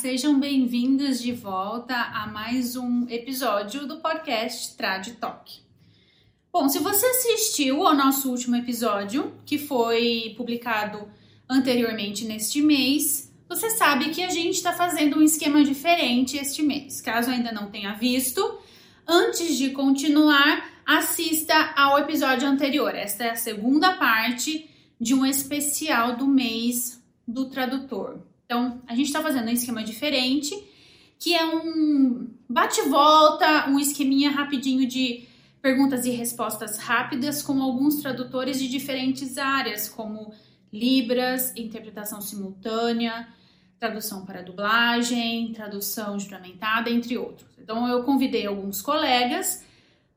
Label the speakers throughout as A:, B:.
A: sejam bem-vindos de volta a mais um episódio do podcast Trad Talk. Bom, se você assistiu ao nosso último episódio, que foi publicado anteriormente neste mês, você sabe que a gente está fazendo um esquema diferente este mês. Caso ainda não tenha visto, antes de continuar, assista ao episódio anterior. Esta é a segunda parte de um especial do mês do tradutor. Então, a gente está fazendo um esquema diferente, que é um bate-volta, um esqueminha rapidinho de perguntas e respostas rápidas com alguns tradutores de diferentes áreas, como Libras, interpretação simultânea, tradução para dublagem, tradução juramentada, entre outros. Então, eu convidei alguns colegas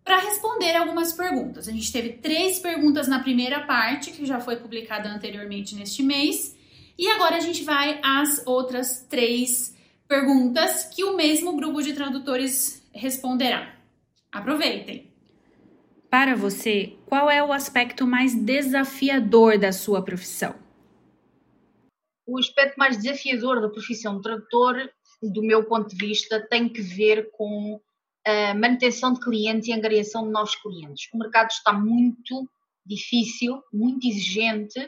A: para responder algumas perguntas. A gente teve três perguntas na primeira parte, que já foi publicada anteriormente neste mês, e agora a gente vai às outras três perguntas que o mesmo grupo de tradutores responderá. Aproveitem! Para você, qual é o aspecto mais desafiador da sua profissão?
B: O aspecto mais desafiador da profissão de tradutor, do meu ponto de vista, tem que ver com a manutenção de clientes e angariação de novos clientes. O mercado está muito difícil, muito exigente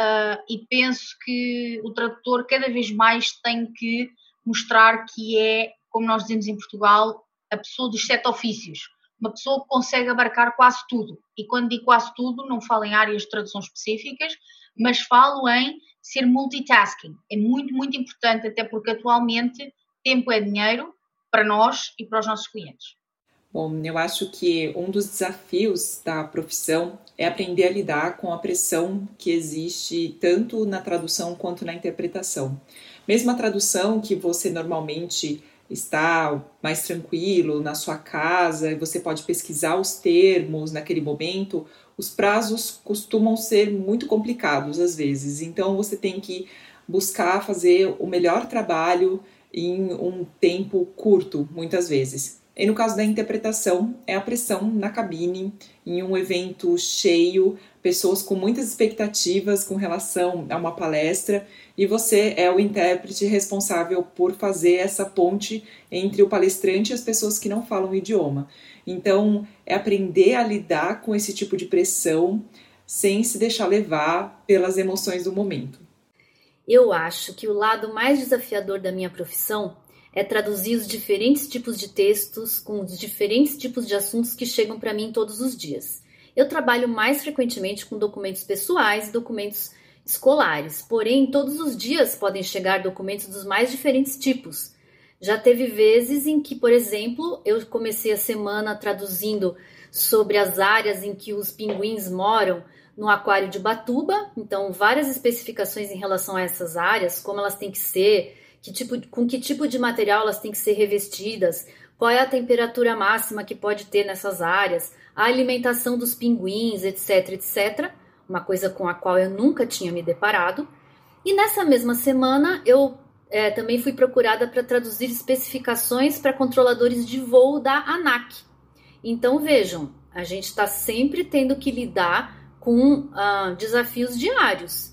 B: uh, e penso que o tradutor cada vez mais tem que mostrar que é, como nós dizemos em Portugal, a pessoa dos sete ofícios. Uma pessoa que consegue abarcar quase tudo. E quando digo quase tudo, não falo em áreas de tradução específicas, mas falo em ser multitasking. É muito, muito importante, até porque atualmente tempo é dinheiro para nós e para os nossos clientes.
C: Bom, eu acho que um dos desafios da profissão é aprender a lidar com a pressão que existe tanto na tradução quanto na interpretação. Mesmo a tradução que você normalmente está mais tranquilo na sua casa você pode pesquisar os termos naquele momento, os prazos costumam ser muito complicados às vezes. Então você tem que buscar fazer o melhor trabalho em um tempo curto, muitas vezes. E no caso da interpretação, é a pressão na cabine, em um evento cheio, pessoas com muitas expectativas com relação a uma palestra, e você é o intérprete responsável por fazer essa ponte entre o palestrante e as pessoas que não falam o idioma. Então, é aprender a lidar com esse tipo de pressão sem se deixar levar pelas emoções do momento.
D: Eu acho que o lado mais desafiador da minha profissão é traduzir os diferentes tipos de textos com os diferentes tipos de assuntos que chegam para mim todos os dias. Eu trabalho mais frequentemente com documentos pessoais e documentos escolares, porém, todos os dias podem chegar documentos dos mais diferentes tipos. Já teve vezes em que, por exemplo, eu comecei a semana traduzindo sobre as áreas em que os pinguins moram no aquário de Batuba, então várias especificações em relação a essas áreas, como elas têm que ser, que tipo, com que tipo de material elas têm que ser revestidas, qual é a temperatura máxima que pode ter nessas áreas, a alimentação dos pinguins, etc, etc. Uma coisa com a qual eu nunca tinha me deparado. E nessa mesma semana eu é, também fui procurada para traduzir especificações para controladores de voo da ANAC. Então vejam, a gente está sempre tendo que lidar com uh, desafios diários.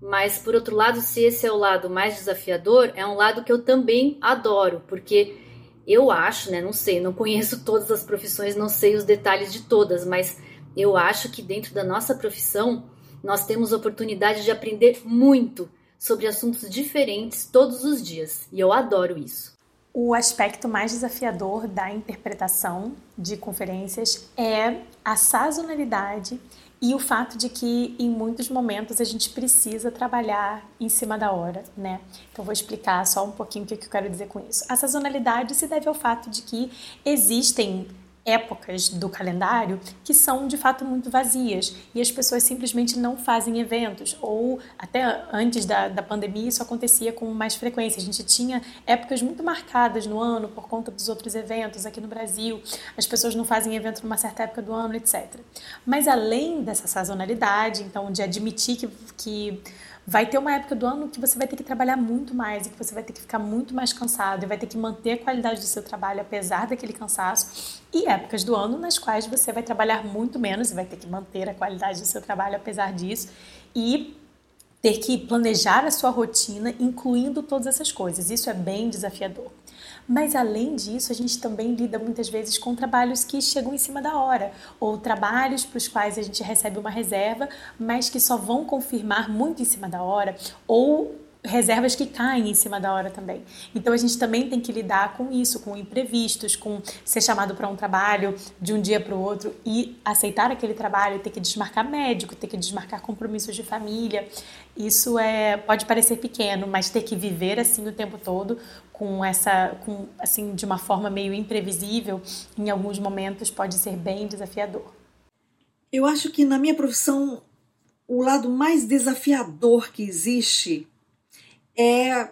D: Mas, por outro lado, se esse é o lado mais desafiador, é um lado que eu também adoro, porque eu acho, né? Não sei, não conheço todas as profissões, não sei os detalhes de todas, mas eu acho que dentro da nossa profissão nós temos oportunidade de aprender muito sobre assuntos diferentes todos os dias, e eu adoro isso.
E: O aspecto mais desafiador da interpretação de conferências é a sazonalidade e o fato de que em muitos momentos a gente precisa trabalhar em cima da hora, né? Então vou explicar só um pouquinho o que eu quero dizer com isso. A sazonalidade se deve ao fato de que existem épocas do calendário que são de fato muito vazias e as pessoas simplesmente não fazem eventos ou até antes da, da pandemia isso acontecia com mais frequência. A gente tinha épocas muito marcadas no ano por conta dos outros eventos aqui no Brasil as pessoas não fazem evento numa certa época do ano etc mas além dessa sazonalidade então de admitir que, que vai ter uma época do ano que você vai ter que trabalhar muito mais e que você vai ter que ficar muito mais cansado e vai ter que manter a qualidade do seu trabalho apesar daquele cansaço. E épocas do ano nas quais você vai trabalhar muito menos e vai ter que manter a qualidade do seu trabalho apesar disso. E ter que planejar a sua rotina, incluindo todas essas coisas. Isso é bem desafiador. Mas além disso, a gente também lida muitas vezes com trabalhos que chegam em cima da hora, ou trabalhos para os quais a gente recebe uma reserva, mas que só vão confirmar muito em cima da hora, ou reservas que caem em cima da hora também. Então a gente também tem que lidar com isso, com imprevistos, com ser chamado para um trabalho de um dia para o outro e aceitar aquele trabalho, ter que desmarcar médico, ter que desmarcar compromissos de família. Isso é pode parecer pequeno, mas ter que viver assim o tempo todo com essa com assim de uma forma meio imprevisível, em alguns momentos pode ser bem desafiador.
F: Eu acho que na minha profissão o lado mais desafiador que existe é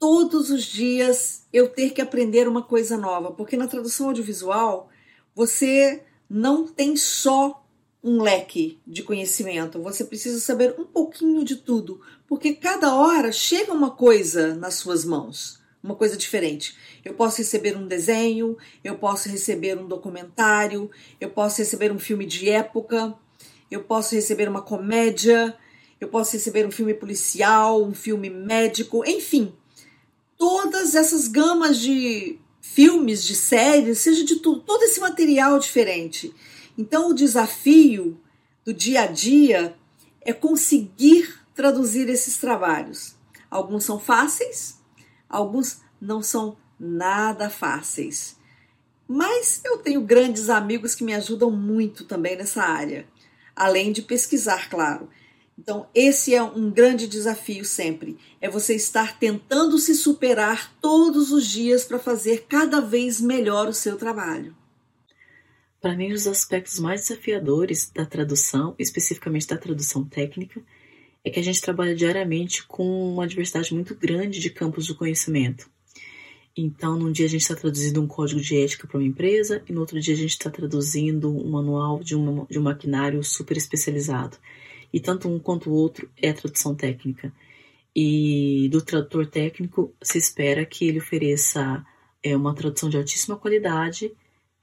F: todos os dias eu ter que aprender uma coisa nova, porque na tradução audiovisual você não tem só um leque de conhecimento, você precisa saber um pouquinho de tudo, porque cada hora chega uma coisa nas suas mãos, uma coisa diferente. Eu posso receber um desenho, eu posso receber um documentário, eu posso receber um filme de época, eu posso receber uma comédia, eu posso receber um filme policial, um filme médico, enfim. Todas essas gamas de filmes, de séries, seja de tudo, todo esse material diferente. Então, o desafio do dia a dia é conseguir traduzir esses trabalhos. Alguns são fáceis, alguns não são nada fáceis. Mas eu tenho grandes amigos que me ajudam muito também nessa área, além de pesquisar, claro. Então, esse é um grande desafio sempre. É você estar tentando se superar todos os dias para fazer cada vez melhor o seu trabalho.
G: Para mim, os aspectos mais desafiadores da tradução, especificamente da tradução técnica, é que a gente trabalha diariamente com uma diversidade muito grande de campos de conhecimento. Então, num dia a gente está traduzindo um código de ética para uma empresa, e no outro dia a gente está traduzindo um manual de, uma, de um maquinário super especializado e tanto um quanto o outro é tradução técnica. E do tradutor técnico se espera que ele ofereça é, uma tradução de altíssima qualidade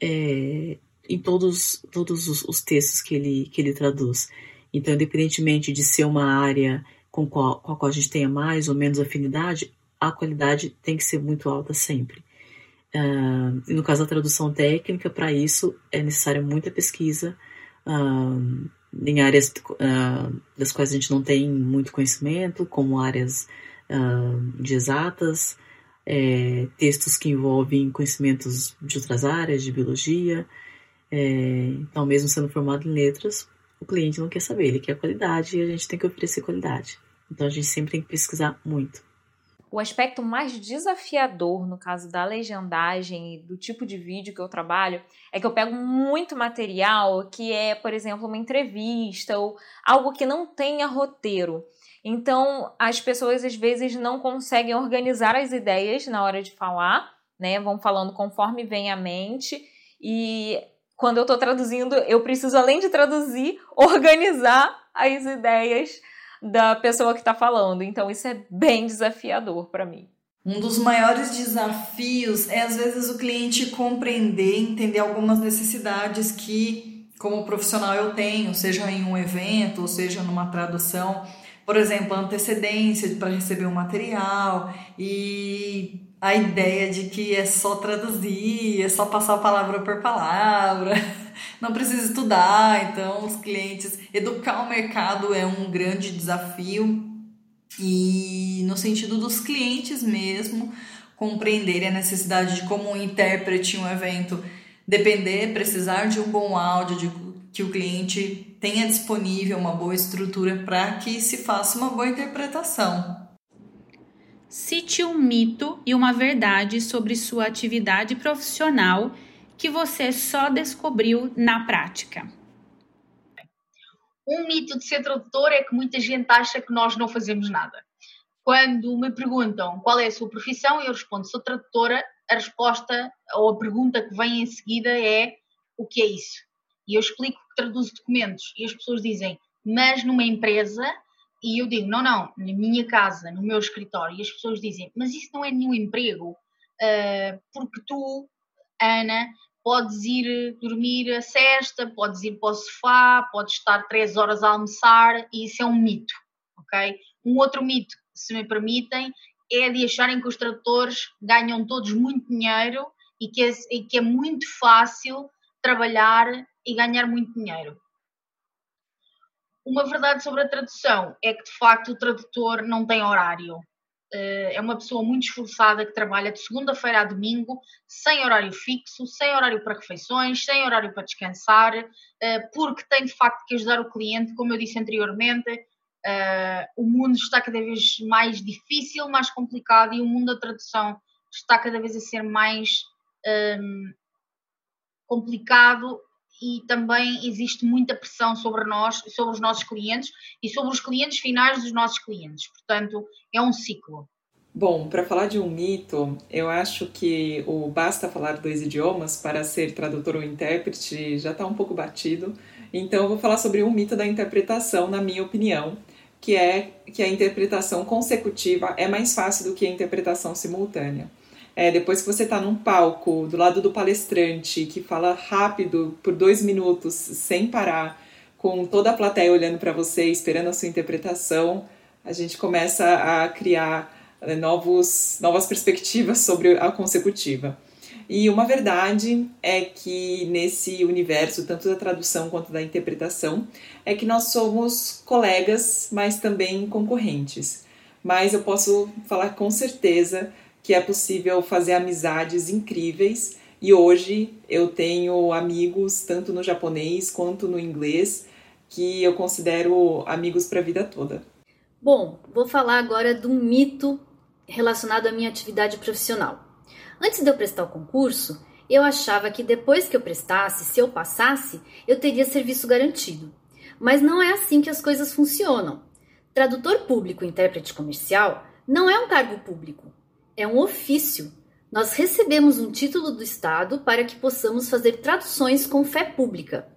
G: é, em todos, todos os, os, textos que ele, que ele traduz. Então, independentemente de ser uma área com, qual, com a qual a gente tenha mais ou menos afinidade, a qualidade tem que ser muito alta sempre. Uh, no caso da tradução técnica, para isso é necessária muita pesquisa, uh, em áreas uh, das quais a gente não tem muito conhecimento, como áreas uh, de exatas, é, textos que envolvem conhecimentos de outras áreas, de biologia. É, então, mesmo sendo formado em letras, o cliente não quer saber, ele quer qualidade e a gente tem que oferecer qualidade. Então, a gente sempre tem que pesquisar muito.
H: O aspecto mais desafiador no caso da legendagem e do tipo de vídeo que eu trabalho é que eu pego muito material que é, por exemplo, uma entrevista ou algo que não tenha roteiro. Então, as pessoas às vezes não conseguem organizar as ideias na hora de falar, né? Vão falando conforme vem à mente e quando eu estou traduzindo, eu preciso além de traduzir, organizar as ideias da pessoa que está falando. Então isso é bem desafiador para mim.
I: Um dos maiores desafios é às vezes o cliente compreender, entender algumas necessidades que, como profissional, eu tenho, seja em um evento, ou seja numa tradução. Por exemplo, antecedência para receber um material e a ideia de que é só traduzir, é só passar palavra por palavra. não precisa estudar, então os clientes, educar o mercado é um grande desafio e no sentido dos clientes mesmo compreenderem a necessidade de como um intérprete um evento depender, precisar de um bom áudio, de que o cliente tenha disponível uma boa estrutura para que se faça uma boa interpretação.
A: Cite um mito e uma verdade sobre sua atividade profissional que você só descobriu na prática?
B: Um mito de ser tradutor é que muita gente acha que nós não fazemos nada. Quando me perguntam qual é a sua profissão, eu respondo: sou tradutora. A resposta ou a pergunta que vem em seguida é: o que é isso? E eu explico que traduzo documentos. E as pessoas dizem: mas numa empresa. E eu digo: não, não, na minha casa, no meu escritório. E as pessoas dizem: mas isso não é nenhum emprego. Uh, porque tu, Ana, podes ir dormir a cesta, podes ir para o sofá, podes estar três horas a almoçar e isso é um mito, ok? Um outro mito, se me permitem, é de acharem que os tradutores ganham todos muito dinheiro e que é, e que é muito fácil trabalhar e ganhar muito dinheiro. Uma verdade sobre a tradução é que, de facto, o tradutor não tem horário. Eh, é uma pessoa muito esforçada que trabalha de segunda-feira a domingo, sem horário fixo, sem horário para refeições, sem horário para descansar, eh, porque tem de facto que ajudar o cliente, como eu disse anteriormente. Eh, o mundo está cada vez mais difícil, mais complicado e o mundo da tradução está cada vez a ser mais um, complicado e também existe muita pressão sobre nós, sobre os nossos clientes e sobre os clientes finais dos nossos clientes. Portanto, é um ciclo.
C: Bom, para falar de um mito, eu acho que o basta falar dois idiomas para ser tradutor ou intérprete já está um pouco batido. Então, eu vou falar sobre um mito da interpretação, na minha opinião, que é que a interpretação consecutiva é mais fácil do que a interpretação simultânea. É, depois que você está num palco do lado do palestrante que fala rápido por dois minutos sem parar, com toda a plateia olhando para você, esperando a sua interpretação, a gente começa a criar né, novos, novas perspectivas sobre a consecutiva. E uma verdade é que nesse universo, tanto da tradução quanto da interpretação, é que nós somos colegas, mas também concorrentes. Mas eu posso falar com certeza que é possível fazer amizades incríveis e hoje eu tenho amigos tanto no japonês quanto no inglês que eu considero amigos para a vida toda.
D: Bom, vou falar agora de um mito relacionado à minha atividade profissional. Antes de eu prestar o concurso, eu achava que depois que eu prestasse, se eu passasse, eu teria serviço garantido. Mas não é assim que as coisas funcionam. Tradutor público e intérprete comercial não é um cargo público, é um ofício. Nós recebemos um título do Estado para que possamos fazer traduções com fé pública.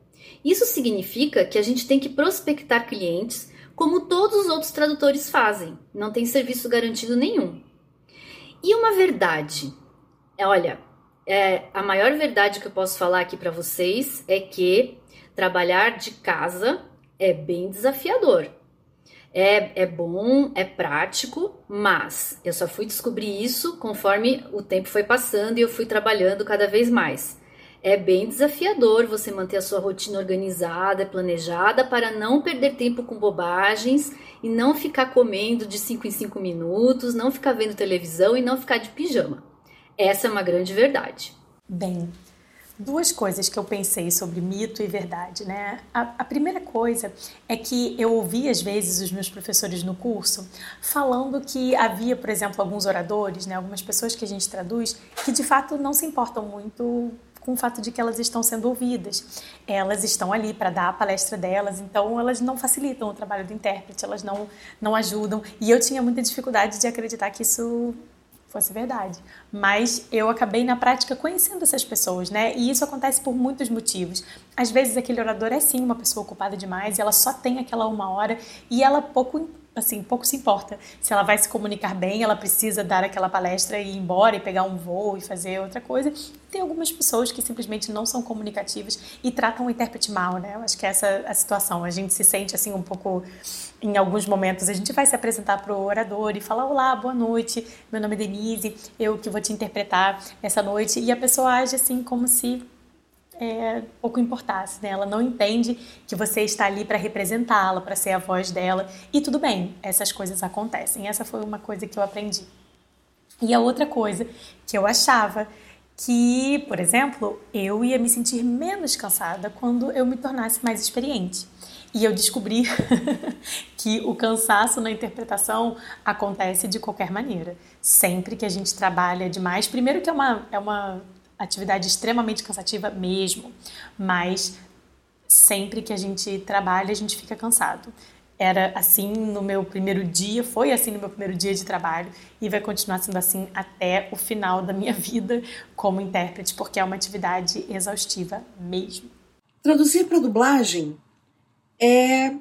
D: Isso significa que a gente tem que prospectar clientes como todos os outros tradutores fazem, não tem serviço garantido nenhum. E uma verdade, é, olha, é, a maior verdade que eu posso falar aqui para vocês é que trabalhar de casa é bem desafiador. É, é bom, é prático, mas eu só fui descobrir isso conforme o tempo foi passando e eu fui trabalhando cada vez mais. É bem desafiador você manter a sua rotina organizada, planejada, para não perder tempo com bobagens e não ficar comendo de 5 em 5 minutos, não ficar vendo televisão e não ficar de pijama. Essa é uma grande verdade.
E: Bem, Duas coisas que eu pensei sobre mito e verdade, né? A, a, primeira coisa é que eu ouvi às vezes os meus professores no curso falando que havia, por exemplo, alguns oradores, né, algumas pessoas que a gente traduz, que de fato não se importam muito com o fato de que elas estão sendo ouvidas. Elas estão ali para dar a palestra delas, então elas não facilitam o trabalho do intérprete, elas não, não ajudam. E eu tinha muita dificuldade de acreditar que isso fosse verdade. Mas eu acabei na prática conhecendo essas pessoas, né? E isso acontece por muitos motivos. Às vezes aquele orador é sim uma pessoa ocupada demais e ela só tem aquela uma hora e ela pouco assim, pouco se importa se ela vai se comunicar bem, ela precisa dar aquela palestra e ir embora e pegar um voo e fazer outra coisa. Tem algumas pessoas que simplesmente não são comunicativas e tratam o intérprete mal, né? Eu acho que essa é a situação. A gente se sente assim um pouco em alguns momentos a gente vai se apresentar para o orador e falar: Olá, boa noite, meu nome é Denise, eu que vou te interpretar essa noite. E a pessoa age assim como se é, pouco importasse, né? Ela não entende que você está ali para representá-la, para ser a voz dela. E tudo bem, essas coisas acontecem. Essa foi uma coisa que eu aprendi. E a outra coisa que eu achava que, por exemplo, eu ia me sentir menos cansada quando eu me tornasse mais experiente. E eu descobri que o cansaço na interpretação acontece de qualquer maneira. Sempre que a gente trabalha demais, primeiro que é uma, é uma atividade extremamente cansativa mesmo, mas sempre que a gente trabalha, a gente fica cansado. Era assim no meu primeiro dia, foi assim no meu primeiro dia de trabalho e vai continuar sendo assim até o final da minha vida como intérprete, porque é uma atividade exaustiva mesmo.
F: Traduzir para dublagem é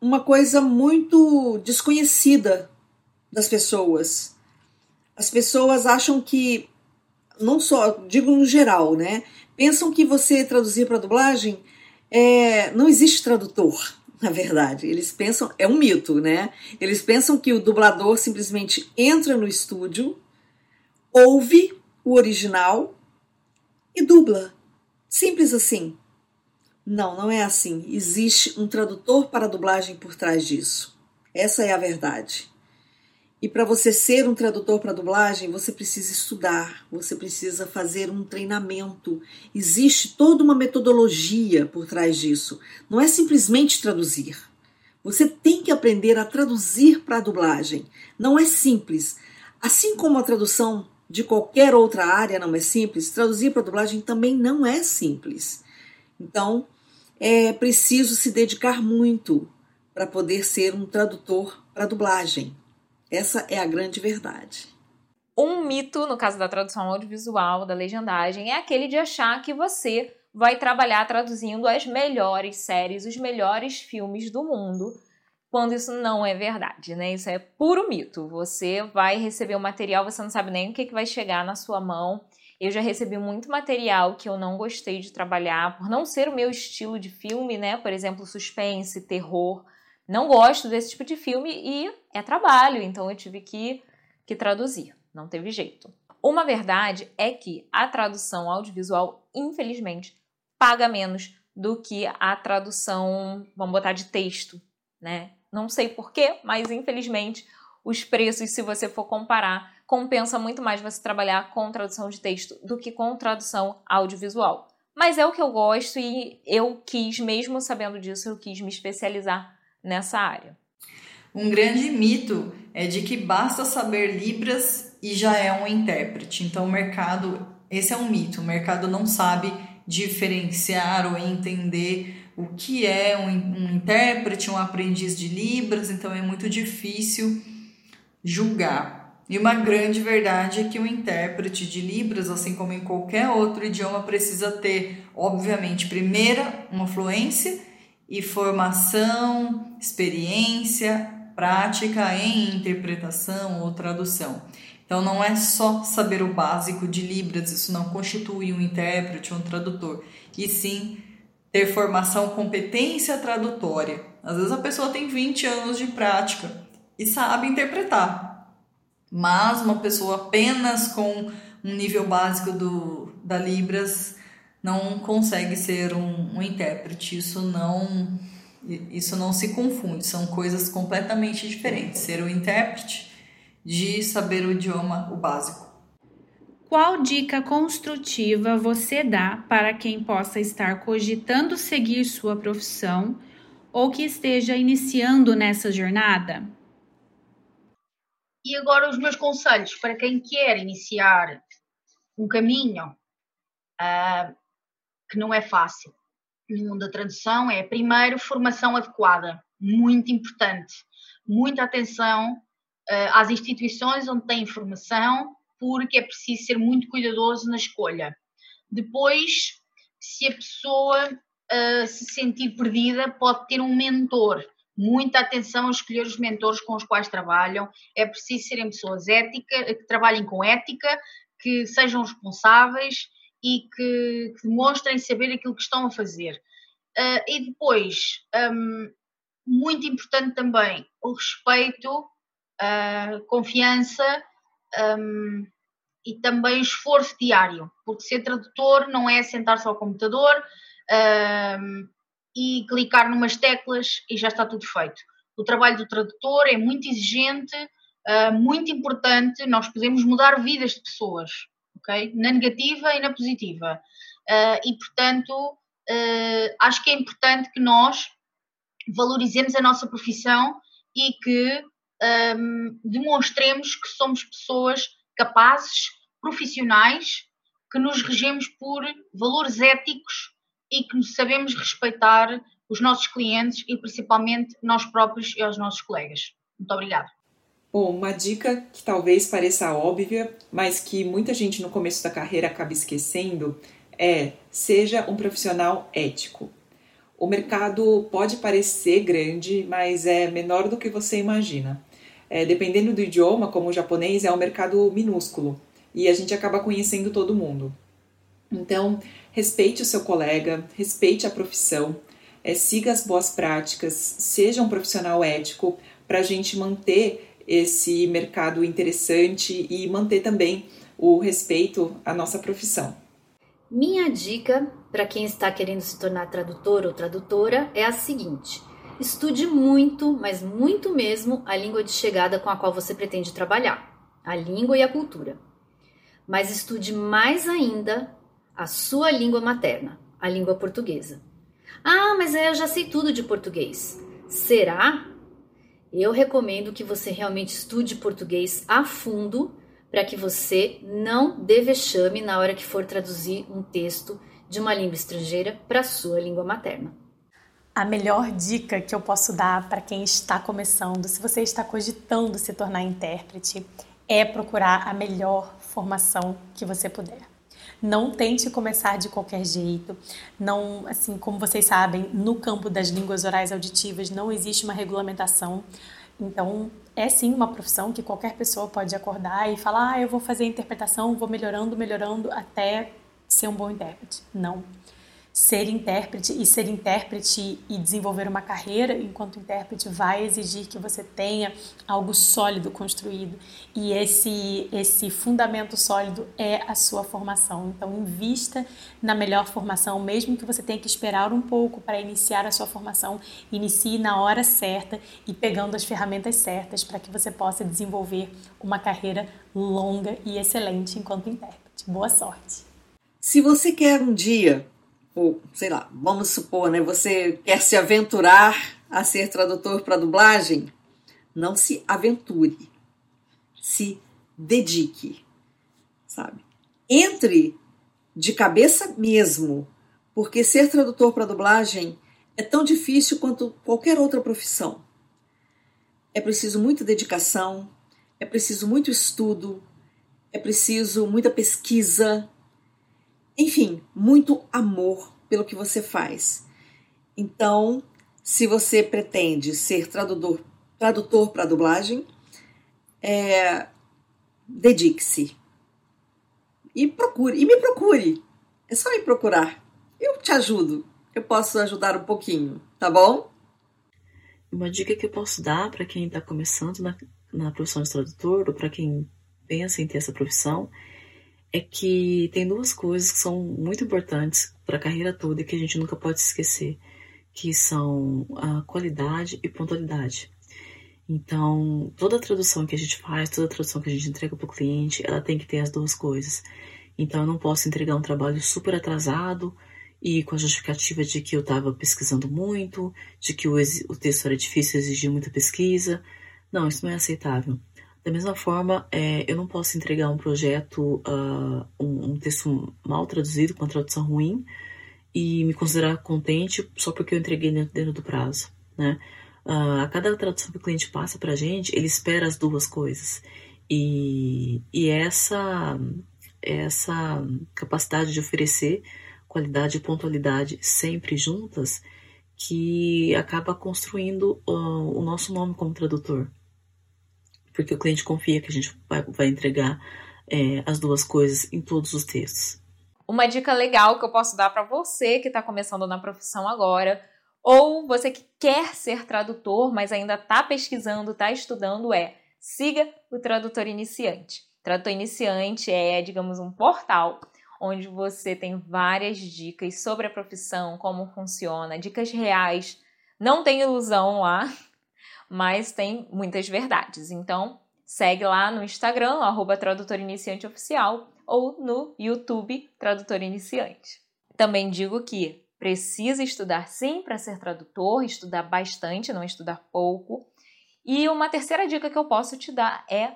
F: uma coisa muito desconhecida das pessoas. As pessoas acham que, não só, digo no geral, né? Pensam que você traduzir para dublagem é, não existe tradutor. na verdade. Eles pensam, é um mito, né? Eles pensam que o dublador simplesmente entra no estúdio, ouve o original e dubla. Simples assim. Não, não é assim. Existe um tradutor para dublagem por trás disso. Essa é a verdade. E para você ser um tradutor para dublagem, você precisa estudar, você precisa fazer um treinamento. Existe toda uma metodologia por trás disso. Não é simplesmente traduzir. Você tem que aprender a traduzir para a dublagem. Não é simples. Assim como a tradução de qualquer outra área não é simples, traduzir para a dublagem também não é simples. Então, é preciso se dedicar muito para poder ser um tradutor para dublagem. Essa é a grande verdade.
H: Um mito, no caso da tradução audiovisual, da legendagem, é aquele de achar que você vai trabalhar traduzindo as melhores séries, os melhores filmes do mundo, quando isso não é verdade, né? Isso é puro mito. Você vai receber o material, você não sabe nem o que, que vai chegar na sua mão. Eu já recebi muito material que eu não gostei de trabalhar, por não ser o meu estilo de filme, né? Por exemplo, suspense, terror não gosto desse tipo de filme e é trabalho, então eu tive que, que traduzir, não teve jeito. Uma verdade é que a tradução audiovisual, infelizmente, paga menos do que a tradução, vamos botar, de texto, né? Não sei porquê, mas infelizmente os preços, se você for comparar, compensa muito mais você trabalhar com tradução de texto do que com tradução audiovisual. Mas é o que eu gosto e eu quis, mesmo sabendo disso, eu quis me especializar nessa área.
I: Um grande mito é de que basta saber Libras e já é um intérprete. Então, o mercado, esse é um mito, o mercado não sabe diferenciar ou entender o que é um, um intérprete, um aprendiz de Libras, então é muito difícil julgar. E uma grande verdade é que o intérprete de Libras, assim como em qualquer outro idioma, precisa ter, obviamente, primeira, uma fluência e formação, experiência, prática em interpretação ou tradução. Então não é só saber o básico de Libras, isso não constitui um intérprete ou um tradutor, e sim ter formação, competência tradutória. Às vezes a pessoa tem 20 anos de prática e sabe interpretar, mas uma pessoa apenas com um nível básico do, da Libras não consegue ser um, um intérprete. Isso não, isso não se confunde, são coisas completamente diferentes. Ser um intérprete de saber o idioma, o básico.
A: Qual dica construtiva você dá para quem possa estar cogitando seguir sua profissão ou que esteja iniciando nessa jornada?
B: E agora os meus conselhos para quem quer iniciar um caminho uh, que não é fácil no mundo da tradução é, primeiro, formação adequada, muito importante. Muita atenção uh, às instituições onde tem formação, porque é preciso ser muito cuidadoso na escolha. Depois, se a pessoa uh, se sentir perdida, pode ter um mentor. Muita atenção a escolher os mentores com os quais trabalham. É preciso serem pessoas éticas, que trabalhem com ética, que sejam responsáveis e que, que demonstrem saber aquilo que estão a fazer. Uh, e depois, um, muito importante também, o respeito, uh, confiança um, e também esforço diário, porque ser tradutor não é sentar-se ao computador um, e clicar numas teclas e já está tudo feito. O trabalho do tradutor é muito exigente, uh, muito importante, nós podemos mudar vidas de pessoas ok? Na negativa e na positiva. Uh, e, portanto, uh, acho que é importante que nós valorizemos a nossa profissão e que um, demonstremos que somos pessoas capazes, profissionais, que nos regemos por valores éticos e que sabemos respeitar os nossos clientes e principalmente nós próprios e os nossos colegas. Muito obrigada.
C: Bom, uma dica que talvez pareça óbvia, mas que muita gente no começo da carreira acaba esquecendo é: seja um profissional ético. O mercado pode parecer grande, mas é menor do que você imagina. É, dependendo do idioma, como o japonês, é um mercado minúsculo e a gente acaba conhecendo todo mundo. Então, respeite o seu colega, respeite a profissão, é siga as boas práticas, seja um profissional ético para a gente manter esse mercado interessante e manter também o respeito à nossa profissão.
D: Minha dica para quem está querendo se tornar tradutor ou tradutora é a seguinte: estude muito, mas muito mesmo, a língua de chegada com a qual você pretende trabalhar, a língua e a cultura. Mas estude mais ainda a sua língua materna, a língua portuguesa. Ah, mas eu já sei tudo de português. Será? Eu recomendo que você realmente estude português a fundo para que você não dê vexame na hora que for traduzir um texto de uma língua estrangeira para a sua língua materna.
E: A melhor dica que eu posso dar para quem está começando, se você está cogitando se tornar intérprete, é procurar a melhor formação que você puder. Não tente começar de qualquer jeito. Não, assim, como vocês sabem, no campo das línguas orais auditivas não existe uma regulamentação. Então, é sim uma profissão que qualquer pessoa pode acordar e falar: ah, eu vou fazer interpretação, vou melhorando, melhorando até ser um bom intérprete. Não ser intérprete e ser intérprete e desenvolver uma carreira enquanto intérprete vai exigir que você tenha algo sólido construído e esse esse fundamento sólido é a sua formação. Então invista na melhor formação, mesmo que você tenha que esperar um pouco para iniciar a sua formação, inicie na hora certa e pegando as ferramentas certas para que você possa desenvolver uma carreira longa e excelente enquanto intérprete. Boa sorte.
F: Se você quer um dia ou sei lá, vamos supor, né, você quer se aventurar a ser tradutor para dublagem, não se aventure, se dedique, sabe? Entre de cabeça mesmo, porque ser tradutor para dublagem é tão difícil quanto qualquer outra profissão. É preciso muita dedicação, é preciso muito estudo, é preciso muita pesquisa, enfim, muito amor pelo que você faz. Então, se você pretende ser tradutor, tradutor para dublagem, é, dedique-se e procure e me procure. É só me procurar. Eu te ajudo. Eu posso ajudar um pouquinho, tá bom?
G: Uma dica que eu posso dar para quem está começando na, na profissão de tradutor ou para quem pensa em ter essa profissão é que tem duas coisas que são muito importantes para a carreira toda e que a gente nunca pode esquecer, que são a qualidade e pontualidade. Então, toda tradução que a gente faz, toda tradução que a gente entrega para o cliente, ela tem que ter as duas coisas. Então, eu não posso entregar um trabalho super atrasado e com a justificativa de que eu estava pesquisando muito, de que o, o texto era difícil, exigia muita pesquisa. Não, isso não é aceitável. Da mesma forma, é, eu não posso entregar um projeto, uh, um, um, texto mal traduzido, com a tradução ruim, e me considerar contente só porque eu entreguei dentro, dentro do prazo, né? Uh, a cada tradução que o cliente passa para a gente, ele espera as duas coisas. E, e essa, essa capacidade de oferecer qualidade e pontualidade sempre juntas que acaba construindo uh, o nosso nome como tradutor porque o cliente confia que a gente vai, vai entregar é, as duas coisas em todos os textos.
H: Uma dica legal que eu posso dar para você que está começando na profissão agora, ou você que quer ser tradutor, mas ainda está pesquisando, está estudando, é siga o Tradutor Iniciante. Tradutor Iniciante é, digamos, um portal onde você tem várias dicas sobre a profissão, como funciona, dicas reais. Não tem ilusão lá, mas tem muitas verdades. Então, segue lá no Instagram, arroba Tradutor Iniciante Oficial, ou no YouTube, Tradutor Iniciante. Também digo que precisa estudar sim para ser tradutor, estudar bastante, não estudar pouco. E uma terceira dica que eu posso te dar é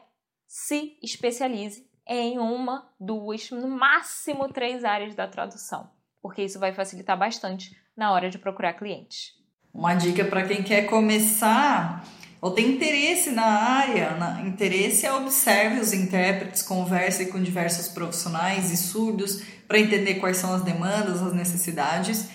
H: se especialize em uma, duas, no máximo três áreas da tradução, porque isso vai facilitar bastante na hora de procurar clientes.
I: Uma dica para quem quer começar ou tem interesse na área, na, interesse é observe os intérpretes, converse com diversos profissionais e surdos para entender quais são as demandas, as necessidades.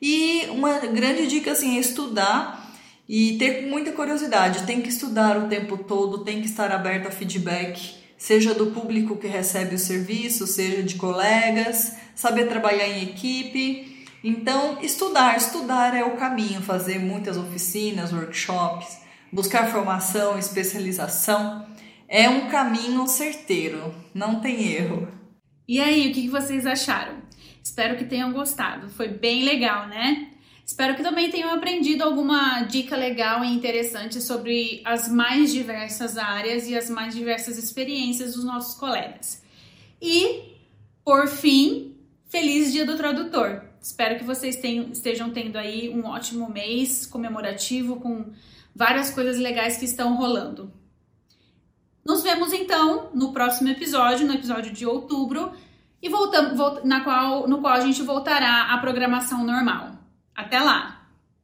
I: E uma grande dica assim, é estudar e ter muita curiosidade. Tem que estudar o tempo todo, tem que estar aberto a feedback, seja do público que recebe o serviço, seja de colegas, saber trabalhar em equipe Então, estudar, estudar é o caminho, fazer muitas oficinas, workshops, buscar formação, especialização é um caminho certeiro, não tem erro.
A: E aí, o que vocês acharam? Espero que tenham gostado, foi bem legal, né? Espero que também tenham aprendido alguma dica legal e interessante sobre as mais diversas áreas e as mais diversas experiências dos nossos colegas. E, por fim, feliz Dia do Tradutor! Espero que vocês tenham, estejam tendo aí um ótimo mês comemorativo com várias coisas legais que estão rolando. Nos vemos então no próximo episódio, no episódio de outubro, e voltamos, na qual, no qual a gente voltará à programação normal. Até lá!